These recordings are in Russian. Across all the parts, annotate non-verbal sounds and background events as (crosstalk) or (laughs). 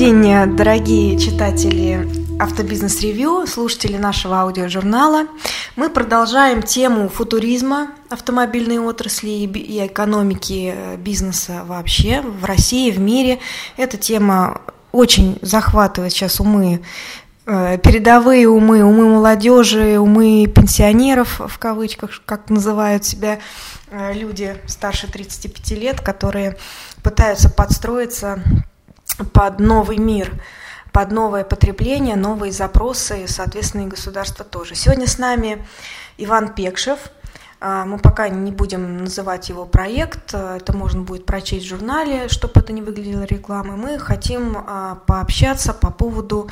день, дорогие читатели Автобизнес Ревью, слушатели нашего аудиожурнала. Мы продолжаем тему футуризма автомобильной отрасли и экономики э, бизнеса вообще в России, в мире. Эта тема очень захватывает сейчас умы э, передовые умы, умы молодежи, умы пенсионеров, в кавычках, как называют себя э, люди старше 35 лет, которые пытаются подстроиться под новый мир, под новое потребление, новые запросы, соответственно, и государство тоже. Сегодня с нами Иван Пекшев. А, мы пока не будем называть его проект, это можно будет прочесть в журнале, чтобы это не выглядело рекламой. Мы хотим а, пообщаться по поводу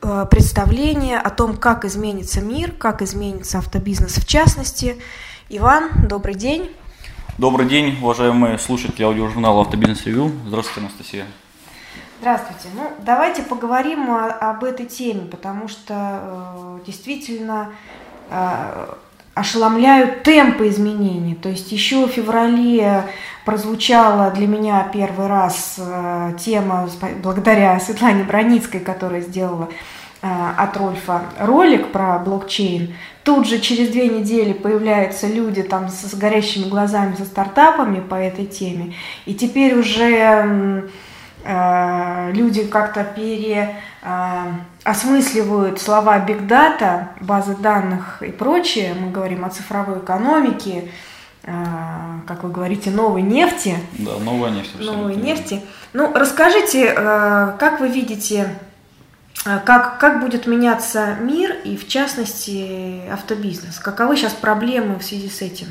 а, представления о том, как изменится мир, как изменится автобизнес в частности. Иван, добрый день. Добрый день, уважаемые слушатели аудиожурнала «Автобизнес Ревью». Здравствуйте, Анастасия. Здравствуйте. Ну, давайте поговорим о, об этой теме, потому что э, действительно э, ошеломляют темпы изменений. То есть еще в феврале прозвучала для меня первый раз э, тема, благодаря Светлане Броницкой, которая сделала э, от Рольфа ролик про блокчейн. Тут же через две недели появляются люди там с, горящими глазами, со стартапами по этой теме. И теперь уже люди как-то переосмысливают э, слова big data, базы данных и прочее. Мы говорим о цифровой экономике, э, как вы говорите, новой нефти. Да, новая нефть. Новой нефти. Ну, расскажите, как вы видите, как, как будет меняться мир и, в частности, автобизнес? Каковы сейчас проблемы в связи с этим?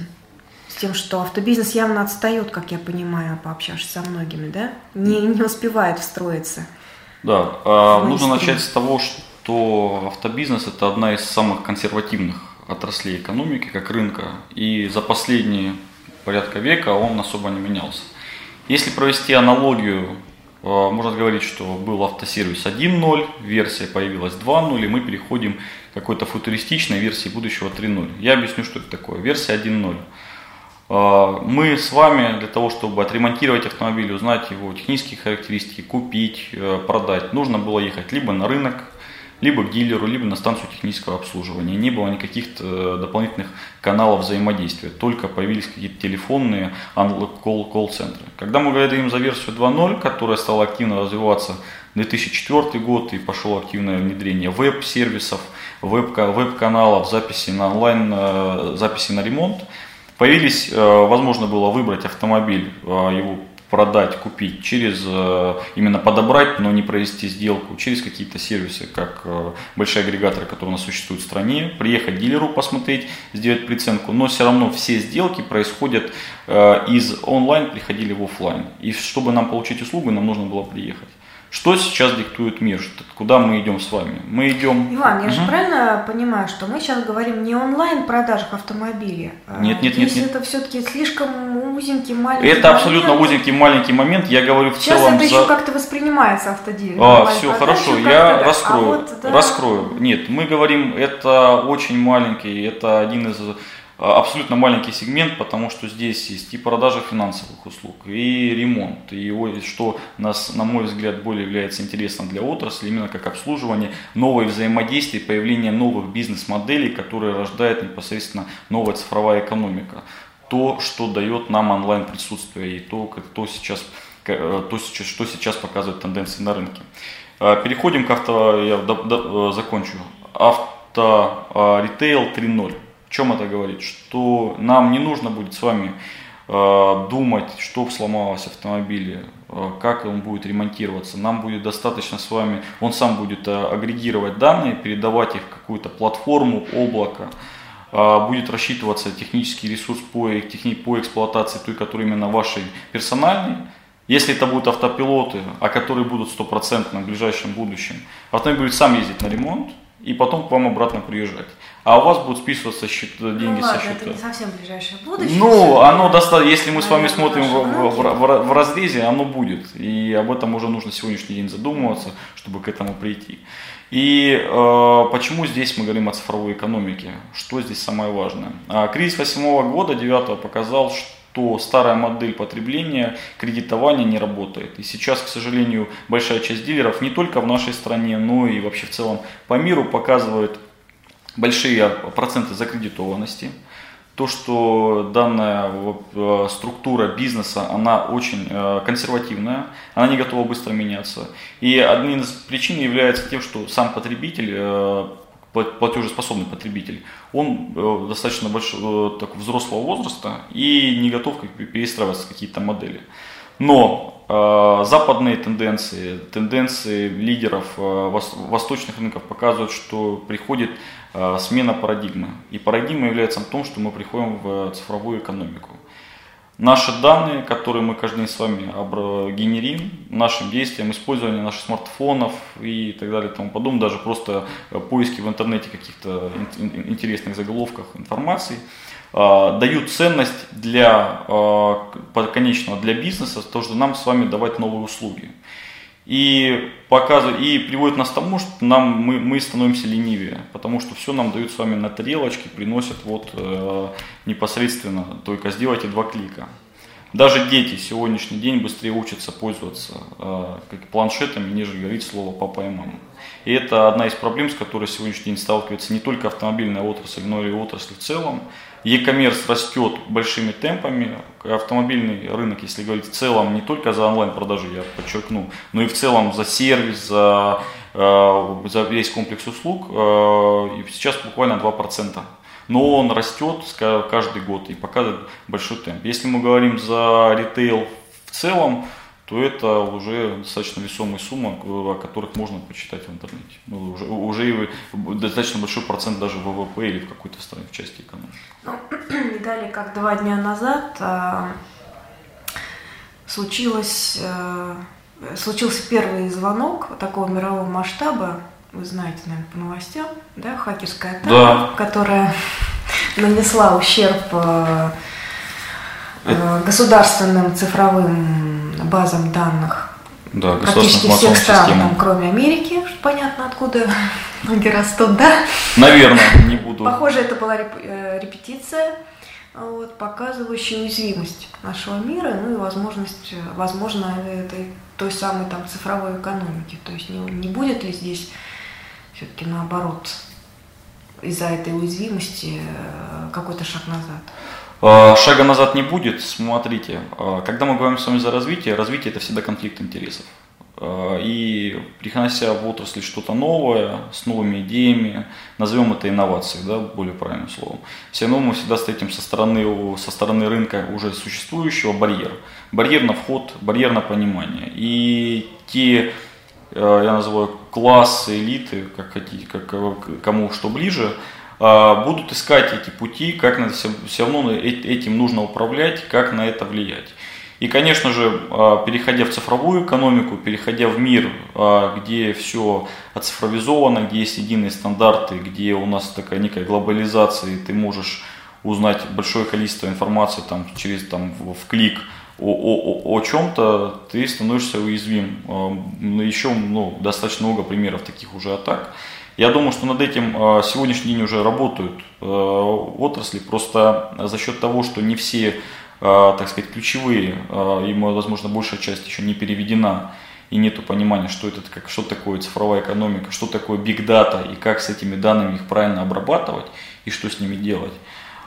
Тем, что автобизнес явно отстает, как я понимаю, пообщавшись со многими, да? Не, не успевает встроиться. Да, а, нужно начать с того, что автобизнес это одна из самых консервативных отраслей экономики, как рынка, и за последние порядка века он особо не менялся. Если провести аналогию, а, можно говорить, что был автосервис 1.0, версия появилась 2.0, и мы переходим к какой-то футуристичной версии будущего 3.0. Я объясню, что это такое. Версия 1.0. А, мы с вами для того, чтобы отремонтировать автомобиль, узнать его технические характеристики, купить, э, продать, нужно было ехать либо на рынок, либо к дилеру, либо на станцию технического обслуживания. Не было никаких э, дополнительных каналов взаимодействия, только появились какие-то телефонные колл-центры. Когда мы говорим за версию 2.0, которая стала активно развиваться 2004 год и пошло активное внедрение веб-сервисов, веб-каналов, записи на онлайн, э, записи на ремонт, Появились, э, возможно было выбрать автомобиль, э, его продать, купить через, э, именно подобрать, но не провести сделку, через какие-то сервисы, как большие агрегаторы, которые у нас существуют в стране, приехать дилеру посмотреть, сделать приценку, но все равно все сделки происходят из онлайн, приходили в офлайн. И чтобы нам получить услугу, нам нужно было приехать. Что сейчас диктует мир? Куда мы идем с вами? Мы идем... Иван, я угу. же правильно понимаю, что мы сейчас говорим не онлайн продажах автомобилей? А нет, нет, нет. нет. это все-таки слишком узенький, маленький Это момент. абсолютно узенький, маленький момент. Я говорю в сейчас целом... Сейчас это за... еще как-то воспринимается автодилер. А, все, хорошо, я раскрою. А вот, да. Раскрою. Нет, мы говорим, это очень маленький, это один из а, абсолютно маленький сегмент, потому что здесь есть и продажа финансовых услуг, и ремонт, и что нас, на мой взгляд, более является интересным для отрасли, именно как обслуживание, новые взаимодействия, появление новых бизнес-моделей, которые рождает непосредственно новая цифровая экономика. То, что дает нам онлайн присутствие и то, как, то, сейчас, э, то, что сейчас показывает тенденции на рынке. А, переходим к авто, я до, до, э, закончу, авто ритейл 3.0 чем это говорит? Что нам не нужно будет с вами э, думать, что сломалось в автомобиле, э, как он будет ремонтироваться. Нам будет достаточно с вами, он сам будет э, агрегировать данные, передавать их в какую-то платформу, облако, будет рассчитываться технический ресурс по, техни, по эксплуатации той, который именно вашей персональной. Если это будут автопилоты, а которые будут стопроцентно в ближайшем будущем, автомобиль будет сам ездить на ремонт и потом к вам обратно приезжать а у вас будут списываться счет, ну деньги ну, ладно, со счета. Это не совсем ближайшее будущее. Ну, оно достаточно, если мы с вами смотрим в, в, в, в разрезе, оно будет. И об этом уже нужно сегодняшний день задумываться, чтобы к этому прийти. И э, почему здесь мы говорим о цифровой экономике? Что здесь самое важное? А, кризис 2008 года, 2009 показал, что старая модель потребления кредитования не работает. И сейчас, к сожалению, большая часть дилеров не только в нашей стране, но и вообще в целом по миру показывает большие проценты закредитованности то, что данная э, структура бизнеса, она очень э, консервативная, она не готова быстро меняться. И одной из причин является тем, что сам потребитель, э, платежеспособный потребитель, он достаточно большой, так, взрослого возраста и не готов перестраиваться в какие-то модели. Но э, западные тенденции, тенденции лидеров э, восточных рынков показывают, что приходит Э, смена парадигмы. И парадигма является в том, что мы приходим в цифровую экономику. Наши данные, которые мы каждый день с вами генерим, нашим действиям, использование наших смартфонов и так далее и тому подобное, даже просто э, поиски в интернете каких-то интересных заголовках информации, дают ценность для конечного, для бизнеса, то, что нам с вами давать новые услуги и показывает, и приводит нас к тому, что нам, мы, мы становимся ленивее, потому что все нам дают с вами на тарелочке, приносят вот э, непосредственно, только сделайте два клика. Даже дети сегодняшний день быстрее учатся пользоваться э, как планшетами, нежели говорить слово папа и мама. И это одна из проблем, с которой сегодняшний день сталкивается не только автомобильная отрасль, но и отрасль в целом. E-commerce растет большими темпами, автомобильный рынок, если говорить в целом, не только за онлайн-продажи, я подчеркну, но и в целом за сервис, за, э, за весь комплекс услуг, э, сейчас буквально 2%. Но он растет каждый год и показывает большой темп. Если мы говорим за ритейл в целом, то это уже достаточно весомые суммы, о которых можно почитать в интернете. Ну, уже, уже достаточно большой процент даже в ВВП или в какой-то стране, в части экономики. Ну, (clears throat) не далее, как два дня назад а, случилось, а, случился первый звонок такого мирового масштаба, вы знаете, наверное, по новостям, да, хакерская атака, да. которая (laughs) нанесла ущерб а, Это... государственным цифровым базам данных да, практически всех стран, там, кроме Америки, понятно откуда (laughs) ноги растут, да? Наверное, не буду. Похоже, это была реп э, репетиция, вот, показывающая уязвимость нашего мира, ну и возможность, возможно, этой той самой там цифровой экономики. То есть не, не будет ли здесь все-таки наоборот из-за этой уязвимости э, какой-то шаг назад? А, шага назад не будет. Смотрите, а, когда мы говорим с вами за развитие, развитие это всегда конфликт интересов. А, и принося в отрасль что-то новое, с новыми идеями, назовем это инновацией, да, более правильным словом, все равно мы всегда встретим со стороны, со стороны рынка уже существующего барьер. Барьер на вход, барьер на понимание. И те, я называю, классы, элиты, как хотите, как, кому что ближе, а, будут искать эти пути, как на все, все равно этим нужно управлять, как на это влиять. И, конечно же, а, переходя в цифровую экономику, переходя в мир, а, где все оцифровизовано, где есть единые стандарты, где у нас такая некая глобализация, и ты можешь узнать большое количество информации там, через там, в клик о, о, о чем-то, ты становишься уязвим. Еще ну, достаточно много примеров таких уже атак. Я думаю, что над этим а, сегодняшний день уже работают а, отрасли, просто за счет того, что не все, а, так сказать, ключевые, и, возможно, большая часть еще не переведена, и нет понимания, что это как, что такое цифровая экономика, что такое big data и как с этими данными их правильно обрабатывать и что с ними делать.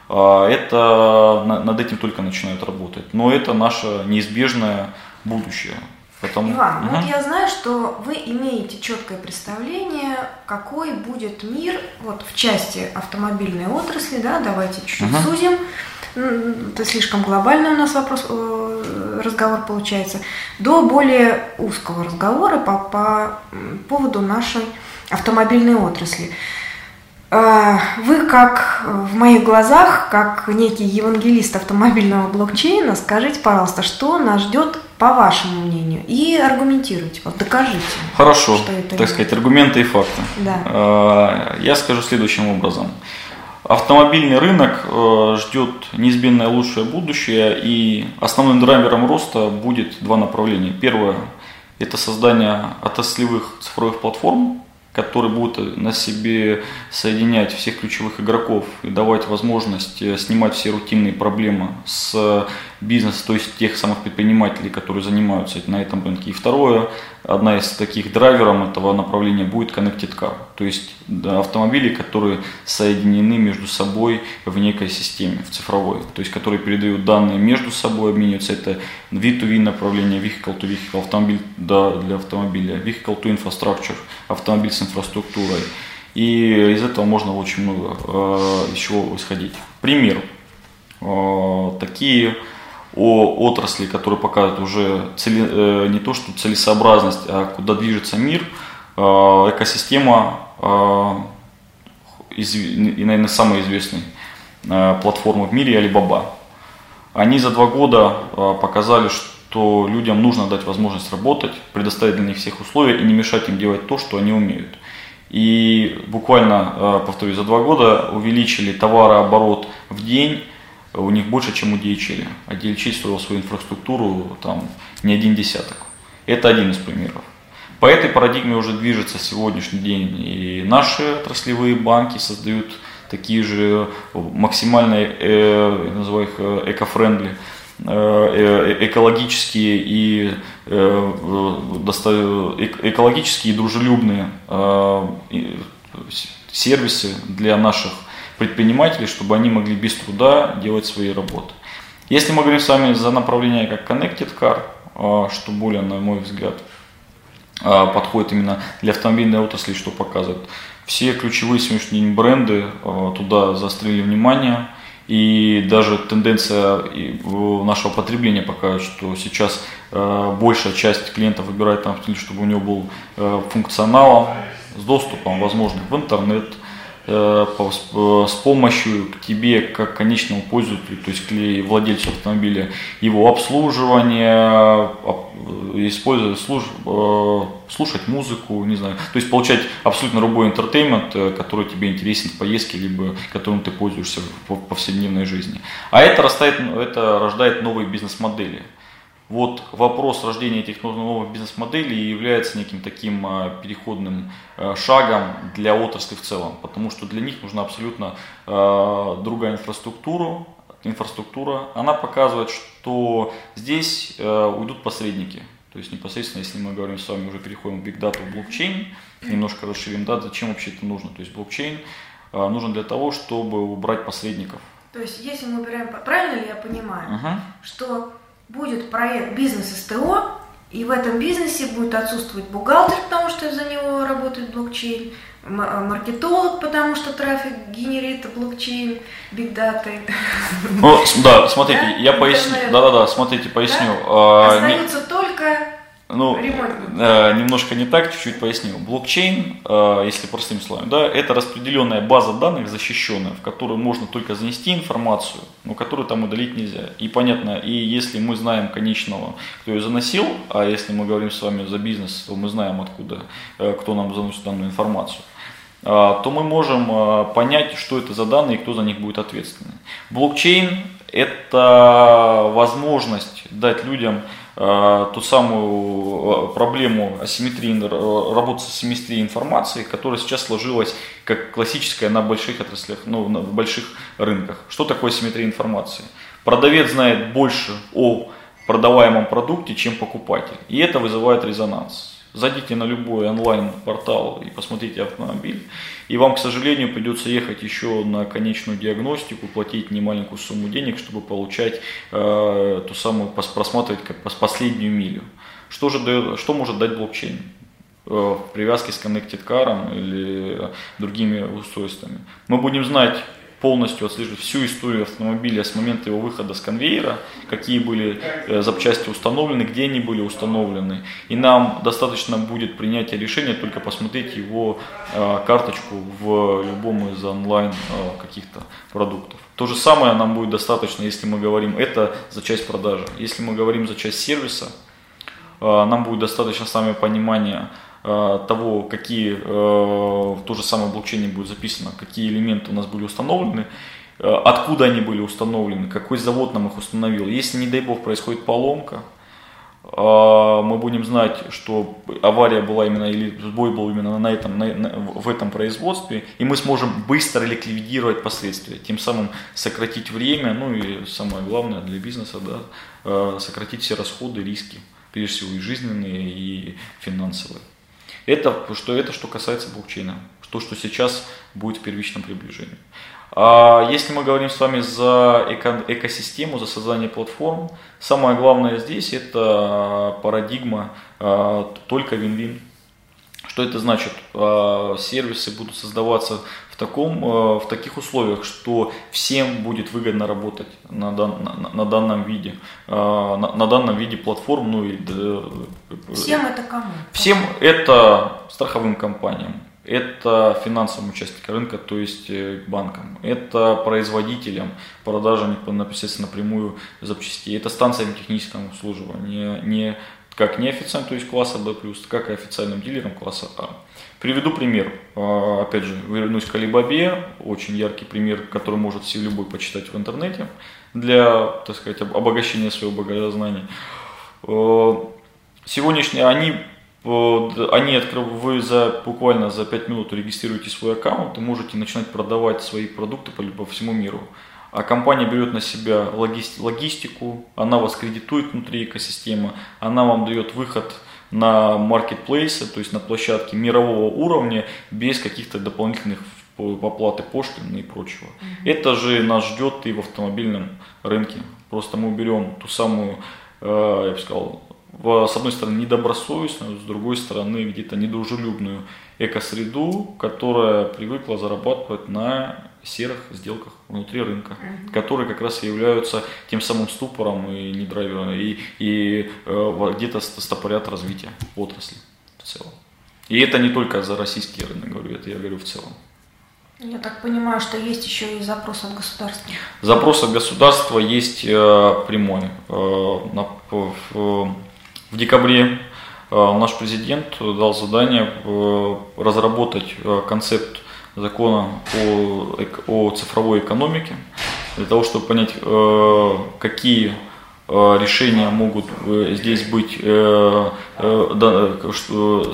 Это над этим только начинают работать. Но это наше неизбежное будущее. Потому... Иван, угу. вот я знаю, что вы имеете четкое представление, какой будет мир вот в части автомобильной отрасли, да, давайте чуть-чуть угу. сузим. Это слишком глобальный у нас вопрос, э, разговор получается, до более узкого разговора по, по поводу нашей автомобильной отрасли. А, вы, как в моих глазах, как некий евангелист автомобильного блокчейна, скажите, пожалуйста, что нас ждет по вашему мнению, и аргументируйте, вот докажите. Хорошо, что это так сказать, аргументы и факты. Да. А, я скажу следующим образом. Автомобильный рынок э, ждет неизменное лучшее будущее, и основным драйвером роста будет два направления. Первое – это создание отраслевых цифровых платформ, которые будут на себе соединять всех ключевых игроков и давать возможность э, снимать все рутинные проблемы с бизнеса, то есть тех самых предпринимателей, которые занимаются на этом рынке. И второе, одна из таких драйверов этого направления будет Connected Car, то есть автомобили, которые соединены между собой в некой системе, в цифровой, то есть которые передают данные между собой, обмениваются. Это V2V направление, vehicle to vehicle, автомобиль да, для автомобиля, vehicle to infrastructure, автомобиль с инфраструктурой. И из этого можно очень много э, еще исходить. Пример. Э, такие о отрасли, которые показывают уже цели, э, не то что целесообразность, а куда движется мир, э, экосистема э, и, наверное, самая известная э, платформа в мире Alibaba. Они за два года показали, что людям нужно дать возможность работать, предоставить для них всех условия и не мешать им делать то, что они умеют. И буквально, повторюсь, за два года увеличили товарооборот в день у них больше, чем у DHL. А DHL строил свою инфраструктуру там не один десяток. Это один из примеров. По этой парадигме уже движется сегодняшний день и наши отраслевые банки создают такие же максимально, э, называю их э, эко-френдли, э, э, экологические и экологические и дружелюбные сервисы для наших предпринимателей, чтобы они могли без труда делать свои работы. Если мы говорим с вами за направление как Connected Car, а, что более, на мой взгляд, а, подходит именно для автомобильной отрасли, что показывает. Все ключевые сегодняшние бренды а, туда заострили внимание, и даже тенденция нашего потребления показывает, что сейчас большая часть клиентов выбирает автомобиль, чтобы у него был функционал с доступом, возможно, в интернет, с помощью к тебе как конечному пользователю, то есть к владельцу автомобиля, его обслуживание, использовать, слуш, э, слушать музыку, не знаю, то есть получать абсолютно любой интертеймент, э, который тебе интересен в поездке, либо которым ты пользуешься в повседневной жизни. А это растает, это рождает новые бизнес-модели вот вопрос рождения этих новых бизнес-моделей является неким таким а, переходным а, шагом для отрасли в целом, потому что для них нужна абсолютно а, другая инфраструктура, инфраструктура. Она показывает, что здесь уйдут посредники. То есть непосредственно, если мы говорим с вами, уже переходим в Big Data, в блокчейн, немножко расширим, да, зачем вообще это нужно? То есть блокчейн нужен для того, чтобы убрать посредников. То есть если мы берем, правильно ли я понимаю, uh-huh. что будет проект бизнес СТО, и в этом бизнесе будет отсутствовать бухгалтер, потому что за него работает блокчейн, э, маркетолог, потому что трафик генерит блокчейн, бигдата. Ну, да, смотрите, да? я поясню. Да-да-да, смотрите, поясню. Да? А, Остаются только ну, э, немножко не так, чуть-чуть поясню. Блокчейн, э, если простым словом, да, это распределенная база данных защищенная, в которую можно только занести информацию, но которую там удалить нельзя. И понятно, и если мы знаем конечного, кто ее заносил, а если мы говорим с вами за бизнес, то мы знаем откуда, э, кто нам заносит данную информацию э, то мы можем э, понять, что это за данные и кто за них будет ответственный. Блокчейн – это возможность дать людям ту самую э, проблему асимметрии, э, работы с асимметрией информации, которая сейчас сложилась как классическая на больших отраслях, ну, на больших рынках. Что такое асимметрия информации? Продавец знает больше о продаваемом продукте, чем покупатель. И это вызывает резонанс. Зайдите на любой онлайн-портал и посмотрите автомобиль. И вам, к сожалению, придется ехать еще на конечную диагностику, платить немаленькую сумму денег, чтобы получать э, ту самую, просматривать как последнюю милю. Что, же дает, что может дать блокчейн? Э, в привязке с Connected Car или другими устройствами. Мы будем знать полностью отслеживать всю историю автомобиля с момента его выхода с конвейера, какие были э, запчасти установлены, где они были установлены. И нам достаточно будет принятия решения только посмотреть его э, карточку в любом из онлайн э, каких-то продуктов. То же самое нам будет достаточно, если мы говорим это за часть продажи. Если мы говорим за часть сервиса, нам будет достаточно с вами понимания того, какие э, в то же самое блокчейне будет записано, какие элементы у нас были установлены, э, откуда они были установлены, какой завод нам их установил. Если, не дай бог, происходит поломка, мы будем знать, что авария была именно или сбой был именно на этом, на, на, в этом производстве, и мы сможем быстро ликвидировать последствия, тем самым сократить время, ну и самое главное для бизнеса, да, сократить все расходы, риски, прежде всего и жизненные, и финансовые. Это что, это что касается блокчейна, то, что сейчас будет в первичном приближении. А если мы говорим с вами за эко экосистему, за создание платформ, самое главное здесь это парадигма а, только вин-вин. Что это значит? А, сервисы будут создаваться в, таком, а, в таких условиях, что всем будет выгодно работать на, дан, на, на данном виде, на, на данном виде платформ. Ну, и, всем это кому? Всем это страховым компаниям, это финансовым участникам рынка, то есть э, банкам, это производителям продажи непосредственно напрямую запчастей, это станциям технического обслуживания, не как неофициальным, то есть класса B+, как и официальным дилерам класса А. Приведу пример. А, опять же, вернусь к Алибабе, очень яркий пример, который может все любой почитать в интернете для, так сказать, обогащения своего богознания. Э, сегодняшние они они открыв... вы за буквально за 5 минут регистрируете свой аккаунт и можете начинать продавать свои продукты по, по всему миру. А компания берет на себя логистику, она вас кредитует внутри экосистемы, она вам дает выход на маркетплейсы, то есть на площадки мирового уровня без каких-то дополнительных оплаты пошлины и прочего. Mm-hmm. Это же нас ждет и в автомобильном рынке. Просто мы берем ту самую, э, я бы сказал, в, с одной стороны, недобросовестную, с другой стороны, где-то недружелюбную экосреду, которая привыкла зарабатывать на серых сделках внутри рынка, mm-hmm. которые как раз и являются тем самым ступором и не драйвером, и, и э, где-то стопорят развитие отрасли в целом. И это не только за российский рынок, говорю, это я говорю в целом. Я так понимаю, что есть еще и запрос от государства. Запрос от государства есть э, прямой. Э, на, в, в декабре э, наш президент дал задание э, разработать э, концепт закона о, о цифровой экономике, для того, чтобы понять, какие решения могут э, здесь быть э,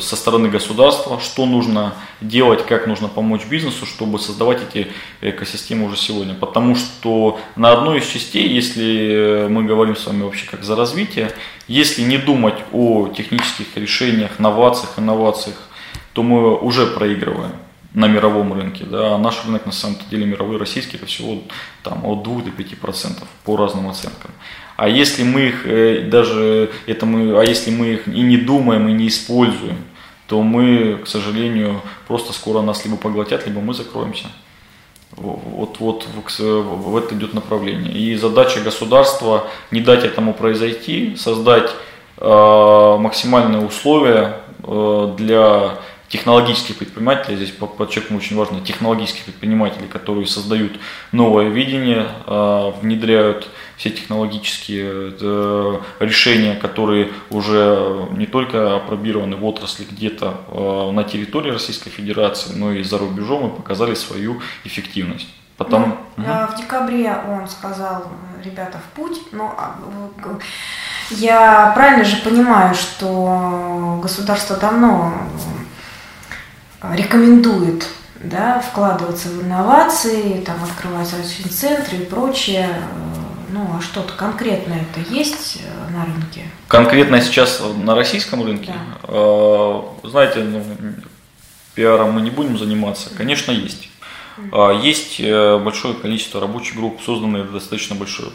со стороны государства, что нужно делать, как нужно помочь бизнесу, чтобы создавать эти экосистемы уже сегодня. Потому что на одной из частей, если мы говорим с вами вообще как за развитие, если не думать о технических решениях, новациях, инновациях, то мы уже проигрываем на мировом рынке. Да, а наш рынок на самом деле мировой, российский, это всего там, от 2 до 5 процентов по разным оценкам. А если мы их э, даже это мы, а если мы их и не думаем, и не используем, то мы, к сожалению, просто скоро нас либо поглотят, либо мы закроемся. Вот, вот в это идет направление. И задача государства не дать этому произойти, создать э, максимальные условия э, для технологических предпринимателей, здесь подчеркну очень важно, технологических предпринимателей, которые создают новое видение, а, внедряют все технологические э, решения, которые уже не только опробированы в отрасли где-то а, на территории Российской Федерации, но и за рубежом и показали свою эффективность. Потом... Ну, угу. В декабре он сказал, ребята, в путь, но я правильно же понимаю, что государство давно рекомендует да, вкладываться в инновации, там, открывать различные центры и прочее. Ну, а что-то конкретное это есть э, на рынке? Конкретно сейчас на российском рынке? Да. Э, знаете, ну, пиаром мы не будем заниматься. Конечно, есть. А, есть э, большое количество рабочих групп, созданные достаточно большое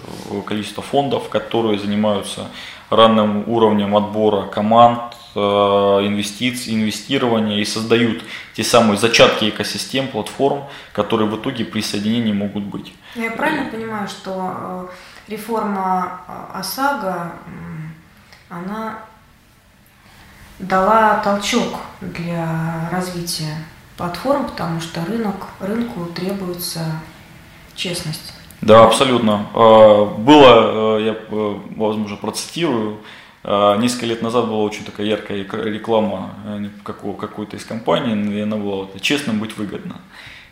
количество фондов, которые занимаются ранним уровнем отбора команд, э, инвестиций, инвестирования и создают те самые зачатки экосистем, платформ, которые в итоге присоединения могут быть. Я правильно понимаю, что э, реформа ОСАГО, она дала толчок для развития платформ, потому что рынок, рынку требуется честность. Да, абсолютно. Было, э, я, э, возможно, процитирую, несколько лет назад была очень такая яркая реклама э, какой-то из компаний, и она была «честным быть выгодно».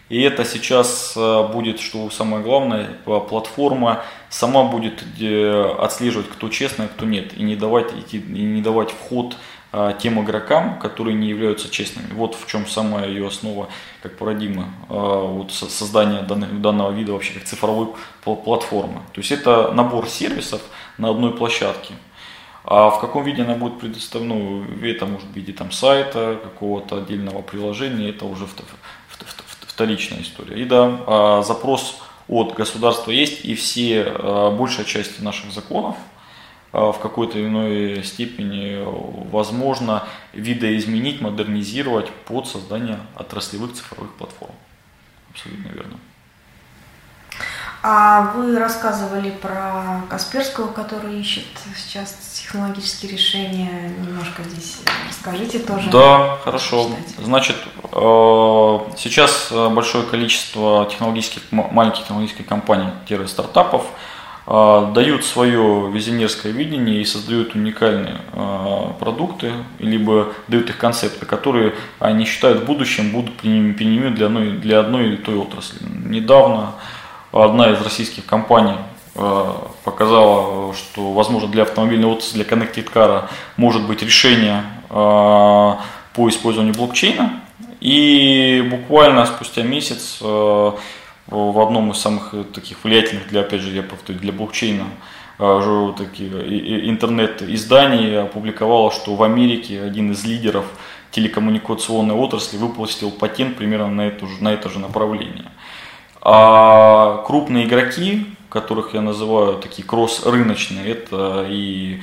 И это сейчас будет, что самое главное, платформа сама будет отслеживать, кто честный, а кто нет, и не давать, и не давать вход а, тем игрокам, которые не являются честными. Вот в чем самая ее основа, как парадигма а, вот создания данных, данного вида вообще как цифровой платформы. То есть это набор сервисов на одной площадке. А в каком виде она будет предоставлена, ну, это может в виде там, сайта, какого-то отдельного приложения, это уже вторичная история. И да, а, запрос от государства есть, и все, большая часть наших законов, а, в какой-то иной степени возможно видоизменить, модернизировать под создание отраслевых цифровых платформ. Абсолютно верно. А вы рассказывали про Касперского, который ищет сейчас технологические решения. Немножко здесь расскажите тоже. Да, хорошо. Значит, э, сейчас большое количество технологических, маленьких технологических компаний, стартапов, дают свое визионерское видение и создают уникальные продукты, либо дают их концепты, которые они считают в будущем будут применимы для одной, для одной или той отрасли. Недавно одна из российских компаний показала, что, возможно, для автомобильной отрасли, для Connected Car может быть решение по использованию блокчейна. И буквально спустя месяц в одном из самых э, таких влиятельных для, опять же, я повторю, для блокчейна э, такие, интернет-изданий опубликовало, что в Америке один из лидеров телекоммуникационной отрасли выпустил патент примерно на, эту, на это же направление. А крупные игроки, которых я называю такие кросс-рыночные, это и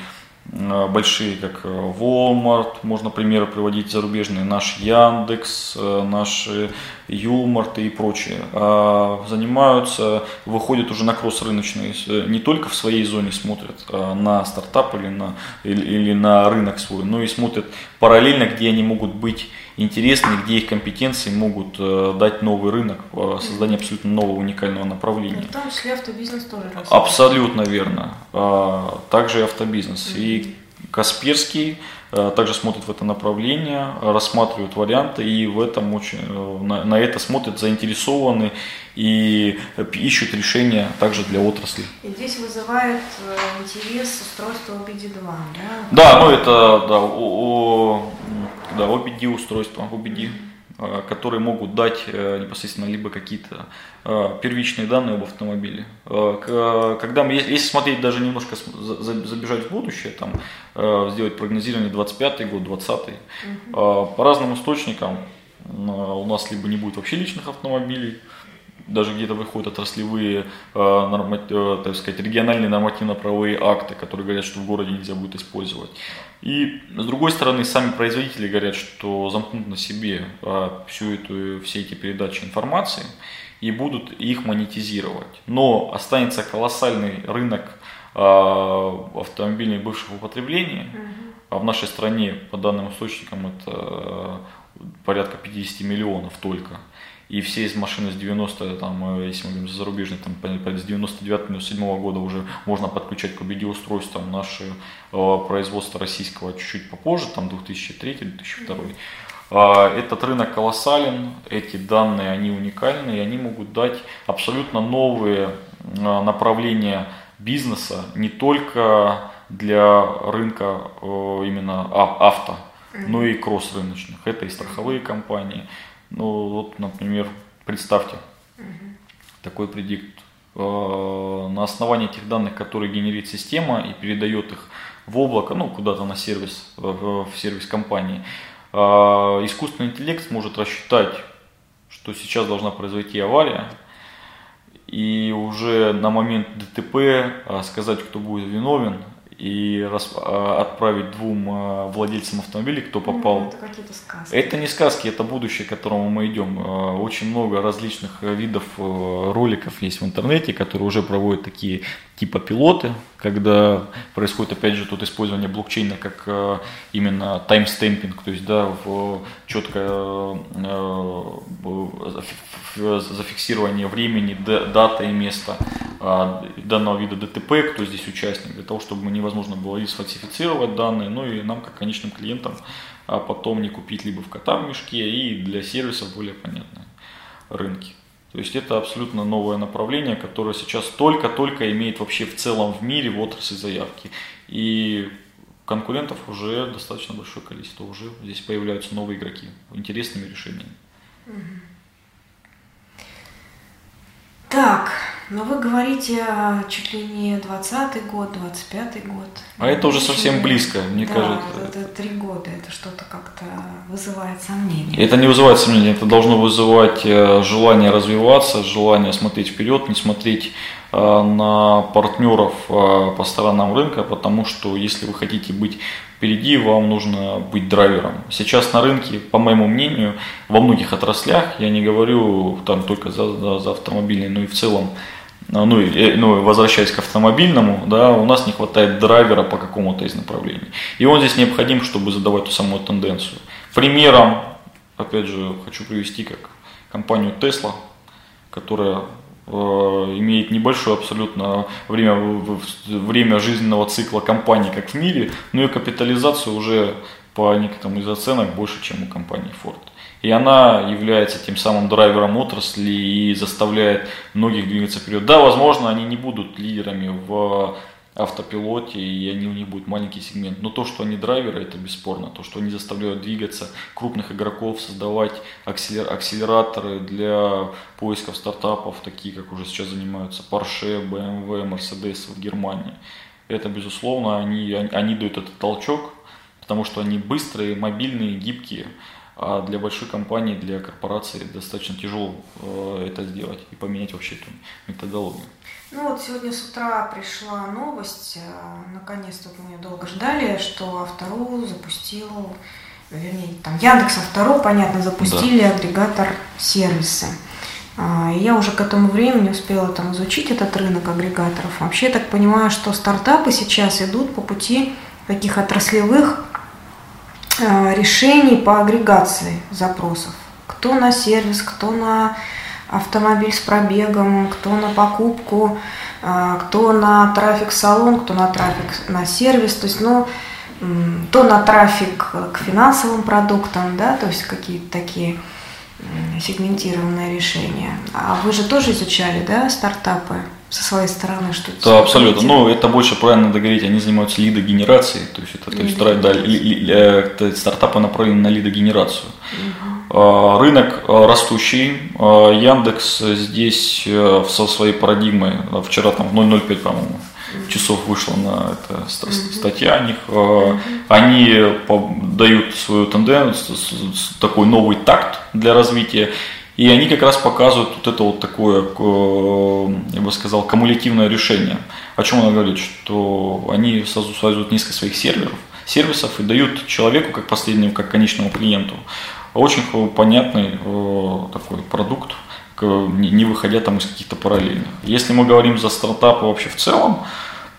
Э, большие, как э, Walmart, можно примеры приводить зарубежные, наш Яндекс, э, наши Юлмарты и прочие, а занимаются, выходят уже на кросс-рыночные, не только в своей зоне смотрят на стартап или на, или, или на рынок свой, но и смотрят параллельно, где они могут быть интересны, где их компетенции могут э, дать новый рынок, э, создание абсолютно нового уникального направления. В том числе автобизнес тоже растет. Абсолютно верно. А, также и автобизнес. И Касперский э, также смотрит в это направление, рассматривает варианты и в этом очень, на, на это смотрят заинтересованы и ищут решения также для отрасли. И здесь вызывает интерес устройство OBD2, да? Да, ну это да, о, о, да, OBD устройства, OBD, э, которые могут дать э, непосредственно либо какие-то э, первичные данные об автомобиле. Когда мы, если смотреть даже немножко, забежать в будущее, там, сделать прогнозирование 25 год, 20 угу. по разным источникам у нас либо не будет вообще личных автомобилей, даже где-то выходят отраслевые, так сказать, региональные нормативно-правовые акты, которые говорят, что в городе нельзя будет использовать. И с другой стороны, сами производители говорят, что замкнут на себе а, всю эту, все эти передачи информации и будут их монетизировать. Но останется колоссальный рынок а, автомобильных бывших употребления. А в нашей стране, по данным источникам, это порядка 50 миллионов только и все из машины с 90, там, э, если мы говорим за зарубежные, там, с 99-97 года уже можно подключать к OBD устройствам. Наше э, производство российского чуть-чуть попозже, там 2003-2002. Э, этот рынок колоссален, эти данные, они уникальны, и они могут дать абсолютно новые э, направления бизнеса, не только для рынка э, именно авто, но и кросс-рыночных. Это и страховые компании, ну вот, например, представьте угу. такой предикт. Э, на основании этих данных, которые генерит система и передает их в облако, ну куда-то на сервис, в сервис компании, э, искусственный интеллект сможет рассчитать, что сейчас должна произойти авария, и уже на момент ДТП э, сказать, кто будет виновен, и а, отправить двум а, владельцам автомобилей, кто попал. Ну, это какие-то сказки. Это не сказки, это будущее, к которому мы идем. А, очень много различных видов роликов есть в интернете, которые уже проводят такие типа пилоты, когда происходит опять же тут использование блокчейна как именно таймстемпинг, то есть да, в четкое зафиксирование времени, дата и места данного вида ДТП, кто здесь участник, для того, чтобы невозможно было и сфальсифицировать данные, ну и нам, как конечным клиентам, потом не купить либо в кота в мешке и для сервисов более понятно. рынке. То есть это абсолютно новое направление, которое сейчас только-только имеет вообще в целом в мире в отрасли заявки. И конкурентов уже достаточно большое количество, уже здесь появляются новые игроки интересными решениями. Так, но вы говорите а, чуть ли не 20-й год, 25-й год. А это уже совсем близко, мне да, кажется. это три года, это что-то как-то вызывает сомнения. Это не вызывает сомнений, это должно вызывать э, желание развиваться, желание смотреть вперед, не смотреть на партнеров э, по сторонам рынка, потому что если вы хотите быть впереди вам нужно быть драйвером. Сейчас на рынке, по моему мнению, во многих отраслях, я не говорю там только за, за, за автомобильный, но и в целом, ну, и, ну, возвращаясь к автомобильному, да, у нас не хватает драйвера по какому-то из направлений. И он здесь необходим, чтобы задавать ту самую тенденцию. Примером, опять же, хочу привести как компанию Tesla, которая Э, имеет небольшое абсолютно время, время жизненного цикла компании, как в мире, но и капитализацию уже по некоторым из оценок больше, чем у компании Ford. И она является тем самым драйвером отрасли и заставляет многих двигаться вперед. Да, возможно, они не будут лидерами в автопилоте, и они у них будет маленький сегмент. Но то, что они драйверы, это бесспорно. То, что они заставляют двигаться крупных игроков, создавать акселераторы для поисков стартапов, такие, как уже сейчас занимаются Porsche, BMW, Mercedes в Германии. Это, безусловно, они, они дают этот толчок, потому что они быстрые, мобильные, гибкие. А для большой компании, для корпорации достаточно тяжело э, это сделать и поменять вообще эту методологию. Ну вот сегодня с утра пришла новость, э, наконец-то мы ее долго ждали, что Автору запустил, вернее, там Яндекс Автору, понятно, запустили да. агрегатор сервисы. А, и я уже к этому времени успела там изучить этот рынок агрегаторов. Вообще я так понимаю, что стартапы сейчас идут по пути таких отраслевых решений по агрегации запросов. Кто на сервис, кто на автомобиль с пробегом, кто на покупку, а, кто на трафик-салон, кто на трафик на сервис, то есть, ну, то на трафик к финансовым продуктам, да, то есть какие-то такие сегментированные решения. А вы же тоже изучали, да, стартапы со своей стороны, что Да, абсолютно. Ну, это больше правильно договорить, они занимаются лидогенерацией, то есть это, то есть, да, ли, ли, ли, стартапы направлены на лидогенерацию. Угу. Рынок а, растущий. А, Яндекс здесь э, со своей парадигмой, вчера там в 0.05, по-моему, часов вышла на это статья о них. Они дают свою тенденцию, такой новый такт для развития. И они как раз показывают вот это вот такое, я бы сказал, кумулятивное решение. О чем она говорит? Что они создают несколько своих серверов, сервисов и дают человеку, как последнему, как конечному клиенту, очень понятный э, такой продукт, не выходя там из каких-то параллельных. Если мы говорим за стартапы вообще в целом,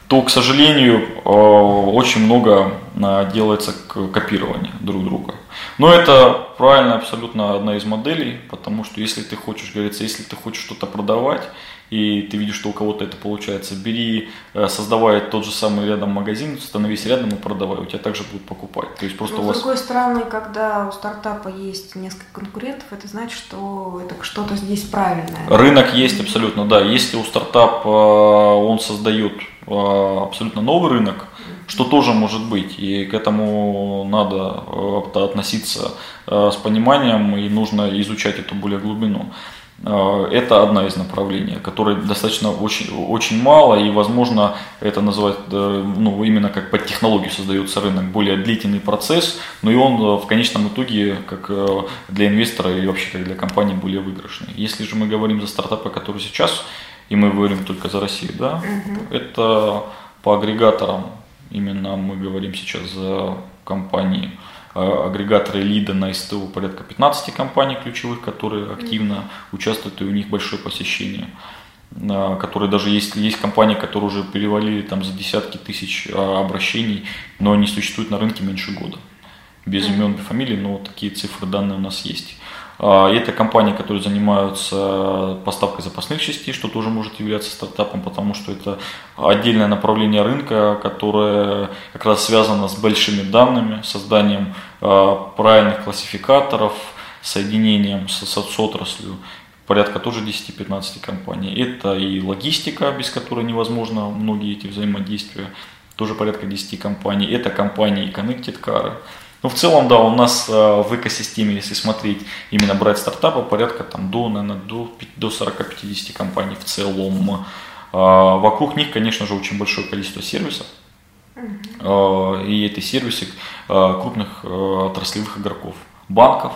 то, к сожалению, э, очень много э, делается копирования друг друга. Но это правильно абсолютно одна из моделей, потому что если ты хочешь, говорится, если ты хочешь что-то продавать, и ты видишь, что у кого-то это получается, бери, э, создавай тот же самый рядом магазин, становись рядом и продавай, у тебя также будут покупать. То есть просто Но, у вас... С другой стороны, когда у стартапа есть несколько конкурентов, это значит, что это что-то здесь правильное. Рынок есть абсолютно, да. Если у стартапа э, он создает э, абсолютно новый рынок, что тоже может быть, и к этому надо относиться с пониманием, и нужно изучать эту более глубину. Э, это одна из направлений, которой достаточно очень, очень мало, и, возможно, это называть, э, ну, именно как под технологию создается рынок, более длительный процесс, но и он э, в конечном итоге, как для инвестора и вообще как для компании, более выигрышный. Если же мы говорим за стартапы, которые сейчас, и мы говорим только за Россию, да, угу. это по агрегаторам, именно мы говорим сейчас за компании, агрегаторы лида на СТУ порядка 15 компаний ключевых, которые активно участвуют, и у них большое посещение э, которые даже есть, есть компании, которые уже перевалили там за десятки тысяч э, обращений, но они существуют на рынке меньше года. Без имен, без фамилий, но такие цифры, данные у нас есть. А, это компании, которые занимаются поставкой запасных частей, что тоже может являться стартапом, потому что это отдельное направление рынка, которое как раз связано с большими данными, созданием а, правильных классификаторов, соединением с, с отраслью. порядка тоже 10-15 компаний. Это и логистика, без которой невозможно многие эти взаимодействия, тоже порядка 10 компаний. Это компании Connected Car. Ну, в целом, да, у нас э, в экосистеме, если смотреть, именно брать стартапы, порядка там до, наверное, до, до 40-50 компаний в целом. А, вокруг них, конечно же, очень большое количество сервисов. Uh-huh. И эти сервисы крупных отраслевых игроков, банков,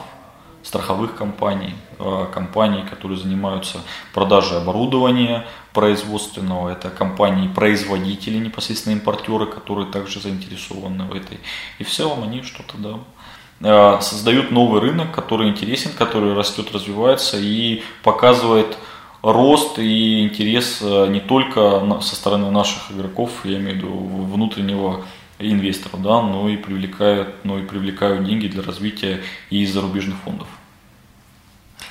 страховых компаний, э, компаний, которые занимаются продажей оборудования производственного, это компании-производители, непосредственно импортеры, которые также заинтересованы в этой. И в целом они что-то да, э, создают новый рынок, который интересен, который растет, развивается и показывает рост и интерес э, не только со стороны наших игроков, я имею в виду внутреннего инвесторов, да, но и привлекают, но и привлекают деньги для развития и зарубежных фондов.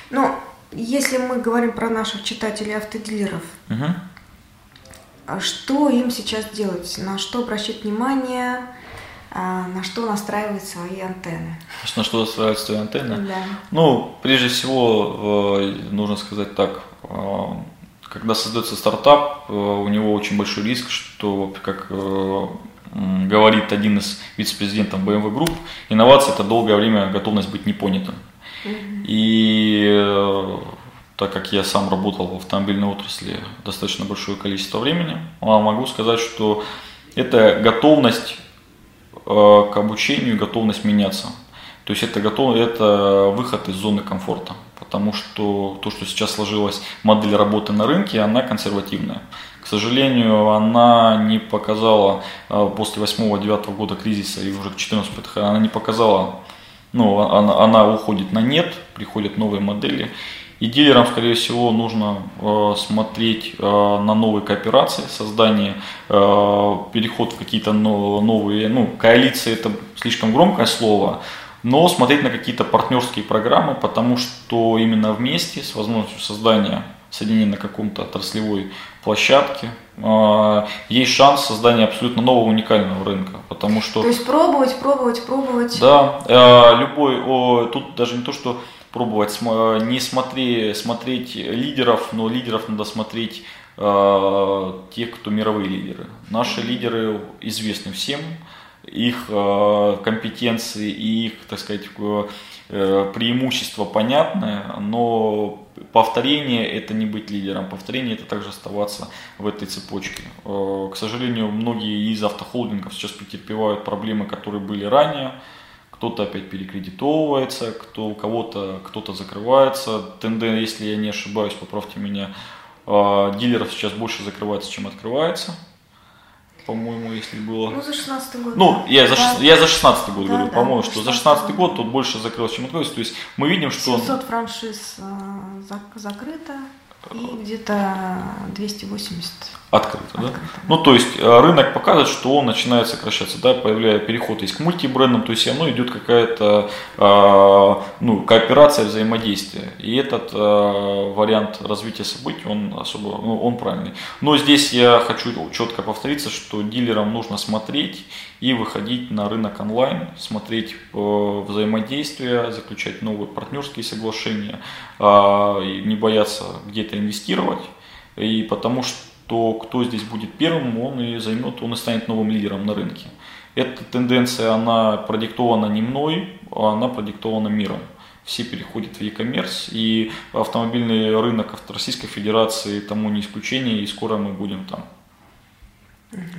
Ну, если мы говорим про наших читателей автодилеров, угу. что им сейчас делать? На что обращать внимание? А, на что настраивать свои антенны? На что настраивать свои антенны? Да. Ну, прежде всего, э, нужно сказать так, э, когда создается стартап, э, у него очень большой риск, что, как говорит один из вице-президентов BMW Group, инновация – это долгое время готовность быть непонятым. И э, так как я сам работал в автомобильной отрасли достаточно большое количество времени, а могу сказать, что это готовность э, к обучению, готовность меняться. То есть это, готов, это выход из зоны комфорта, потому что то, что сейчас сложилась модель работы на рынке, она консервативная. К сожалению, она не показала э, после 8-9 года кризиса и уже к 14 она не показала ну, она, она уходит на нет, приходят новые модели. И дилерам, скорее всего, нужно э, смотреть э, на новые кооперации, создание, э, переход в какие-то новые, ну, коалиции это слишком громкое слово, но смотреть на какие-то партнерские программы, потому что именно вместе с возможностью создания соединения на каком-то отраслевой площадке, а, есть шанс создания абсолютно нового уникального рынка, потому что... То есть пробовать, пробовать, пробовать. Да, а, любой, о, тут даже не то, что пробовать, не смотри, смотреть лидеров, но лидеров надо смотреть э, тех, кто мировые лидеры. Наши лидеры известны всем, их э, компетенции и их, так сказать, э, преимущества понятны, но повторение – это не быть лидером, повторение – это также оставаться в этой цепочке. Э, к сожалению, многие из автохолдингов сейчас претерпевают проблемы, которые были ранее. Кто-то опять перекредитовывается, кто, у кого-то кто-то закрывается. Тенден, если я не ошибаюсь, поправьте меня, э, дилеров сейчас больше закрывается, чем открывается по-моему, если было. Ну, за 16 год. Ну, да. я, за, да. я за 16 год да, говорю, да, по-моему, что за 16 год тут больше закрылось, чем открылось. То есть мы видим, что... 700 франшиз э, закрыто и где-то 280 Открыто, да? Ну, то есть э, рынок показывает, что он начинает сокращаться, да, появляется переход из к мультибрендам, то есть все равно идет какая-то э, ну, кооперация, взаимодействие. И этот э, вариант развития событий, он особо, ну, он правильный. Но здесь я хочу четко повториться, что дилерам нужно смотреть и выходить на рынок онлайн, смотреть взаимодействие, заключать новые партнерские соглашения, не бояться где-то инвестировать. И потому что то кто здесь будет первым, он и займет, он и станет новым лидером на рынке. Эта тенденция, она продиктована не мной, а она продиктована миром. Все переходят в e-commerce, и автомобильный рынок Российской Федерации тому не исключение, и скоро мы будем там.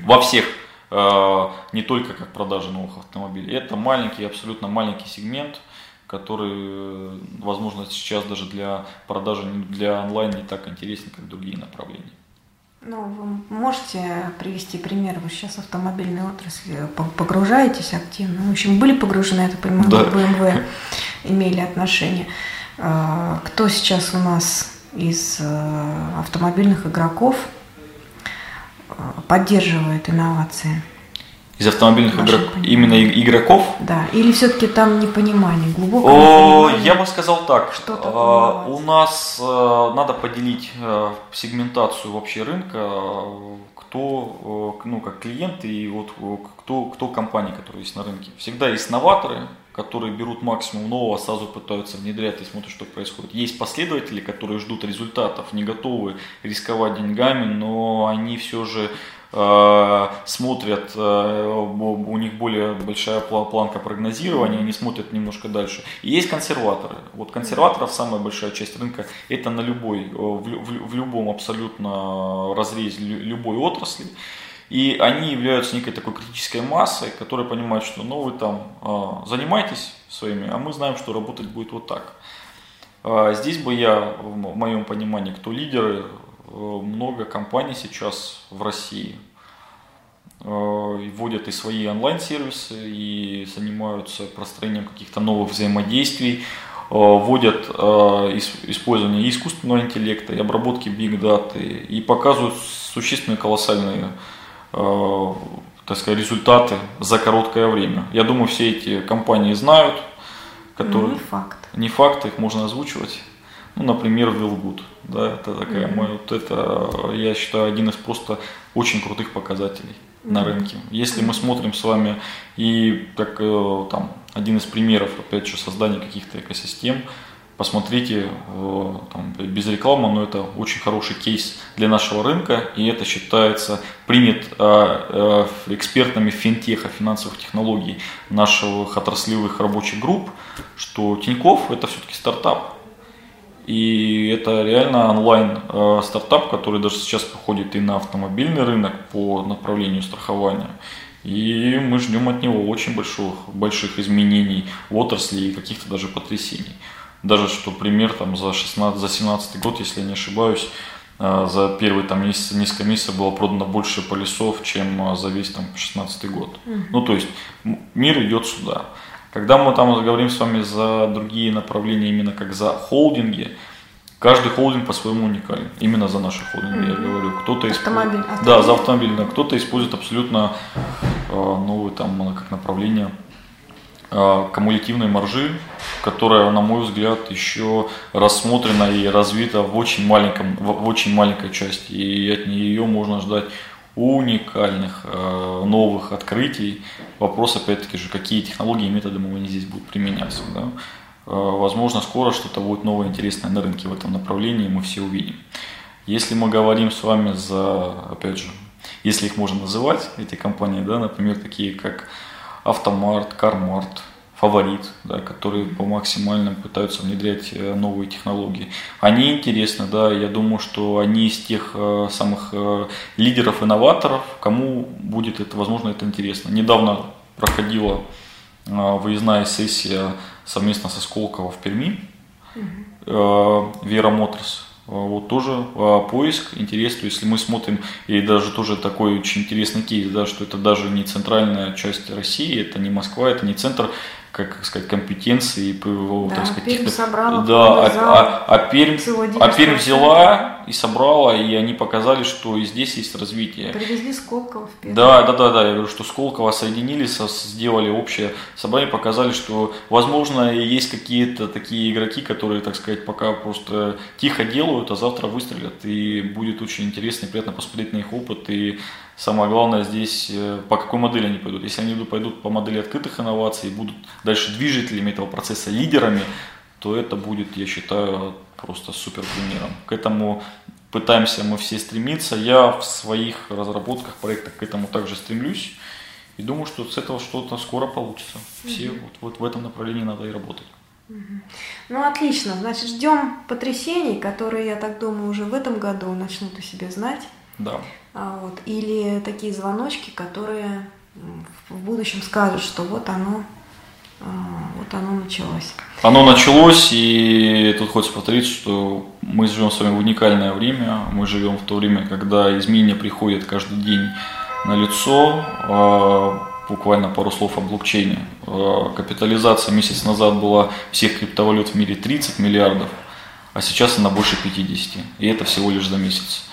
Во всех, э, не только как продажа новых автомобилей. Это маленький, абсолютно маленький сегмент, который, возможно, сейчас даже для продажи для онлайн не так интересен, как другие направления. Ну, вы можете привести пример? Вы сейчас в автомобильной отрасли погружаетесь активно? В общем, были погружены, я так понимаю, да. BMW имели отношение. А, кто сейчас у нас из э, автомобильных игроков э, поддерживает инновации? Из автомобильных игрок... именно игроков? Да, или все-таки там непонимание, глубокое О, непонимание? Я бы сказал так, что э, у нас э, надо поделить э, сегментацию вообще рынка, кто кто, ну, как клиенты и вот кто, кто компании, которые есть на рынке. Всегда есть новаторы, которые берут максимум нового, сразу пытаются внедрять и смотрят, что происходит. Есть последователи, которые ждут результатов, не готовы рисковать деньгами, но они все же э, смотрят, э, у них более большая планка прогнозирования, они смотрят немножко дальше. И есть консерваторы. Вот консерваторов самая большая часть рынка это на любой, э, в, в, в любом абсолютно разрезе любой отрасли. И они являются некой такой критической массой, которая понимает, что ну вы там э, занимаетесь своими, а мы знаем, что работать будет вот так. Э, здесь бы я, в моем понимании, кто лидеры, э, много компаний сейчас в России э, вводят и свои онлайн-сервисы, и занимаются простроением каких-то новых взаимодействий, вводят использование искусственного интеллекта и обработки биг даты и показывают существенные колоссальные Э, так сказать, результаты за короткое время. Я думаю, все эти компании знают, которые... Не факт. Не факт, их можно озвучивать. Ну, например, Wellgood. Да, это такая, mm-hmm. вот это, я считаю, один из просто очень крутых показателей mm-hmm. на рынке. Если мы смотрим с вами и как э, там один из примеров, опять же, создания каких-то экосистем, посмотрите, там, без рекламы, но это очень хороший кейс для нашего рынка, и это считается принят а, а, экспертами финтеха, финансовых технологий наших отраслевых рабочих групп, что Тиньков это все-таки стартап, и это реально онлайн стартап, который даже сейчас проходит и на автомобильный рынок по направлению страхования. И мы ждем от него очень больших, больших изменений в отрасли и каких-то даже потрясений даже что пример там за 16, за 17 год, если я не ошибаюсь, э, за первые там месяц, несколько месяцев было продано больше полисов, чем э, за весь там 16 год. Угу. Ну, то есть мир идет сюда. Когда мы там говорим с вами за другие направления, именно как за холдинги, каждый холдинг по-своему уникален. Именно за наши холдинги, mm-hmm. я говорю. Кто-то Автомобиль. Исп... Да, за автомобиль. Кто-то использует абсолютно э, новые там как направление э, кумулятивной маржи, которая, на мой взгляд, еще рассмотрена и развита в очень, маленьком, в очень маленькой части. И от нее можно ждать уникальных э, новых открытий. Вопрос, опять-таки же, какие технологии и методы мы здесь будут применяться. Да? Э, возможно, скоро что-то будет новое, интересное на рынке в этом направлении, мы все увидим. Если мы говорим с вами за, опять же, если их можно называть, эти компании, да, например, такие как Автомарт, Кармарт, фаворит, да, которые по максимально пытаются внедрять э, новые технологии. Они интересны, да, я думаю, что они из тех э, самых э, лидеров, инноваторов, кому будет это, возможно, это интересно. Недавно проходила выездная сессия совместно со Сколково в Перми, Вера Моторс, вот тоже э, поиск, интересно, если мы смотрим, и даже тоже такой очень интересный кейс, да, что это даже не центральная часть России, это не Москва, это не центр, как сказать, компетенции, по, да, так сказать, Пермь собрала, (laughs) да, а, а, а, Пермь, а Пермь взяла и собрала, и они показали, что и здесь есть развитие. Привезли Сколково в Пермь. Да, да, да, да, я говорю, что Сколково соединились, сделали общее собрание, показали, что, возможно, есть какие-то такие игроки, которые, так сказать, пока просто тихо делают, а завтра выстрелят, и будет очень интересно и приятно посмотреть на их опыт, и Самое главное здесь, э, по какой модели они пойдут. Если они пойдут по модели открытых инноваций будут дальше движителями этого процесса, лидерами, то это будет, я считаю, просто супер примером. К этому пытаемся мы все стремиться. Я в своих разработках, проектах к этому также стремлюсь. И думаю, что с этого что-то скоро получится. Все угу. вот, вот в этом направлении надо и работать. Ну, отлично. Значит, ждем потрясений, которые, я так думаю, уже в этом году начнут о себе знать. Да. А, вот, или такие звоночки, которые в будущем скажут, что вот оно, а, вот оно началось. Оно началось, и тут хочется повторить, что мы живем с вами в уникальное время. Мы живем в то время, когда изменения приходят каждый день на лицо. А, буквально пару слов о блокчейне. Капитализация месяц назад была всех криптовалют в мире 30 миллиардов, а сейчас она больше 50. И это всего лишь за месяц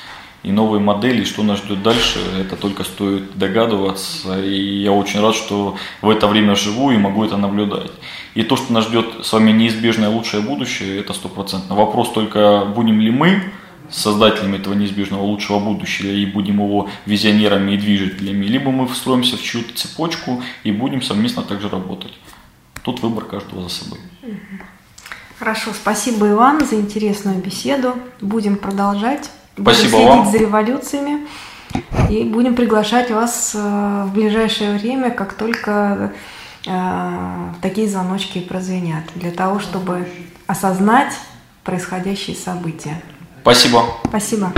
и новые модели, что нас ждет дальше, это только стоит догадываться. И я очень рад, что в это время живу и могу это наблюдать. И то, что нас ждет с вами неизбежное лучшее будущее, это стопроцентно. Вопрос только, будем ли мы создателями этого неизбежного лучшего будущего и будем его визионерами и движителями, либо мы встроимся в чью-то цепочку и будем совместно также работать. Тут выбор каждого за собой. Хорошо, спасибо, Иван, за интересную беседу. Будем продолжать. Спасибо будем следить вам. за революциями. И будем приглашать вас э, в ближайшее время, как только э, такие звоночки прозвенят, для того, чтобы осознать происходящие события. Спасибо. Спасибо.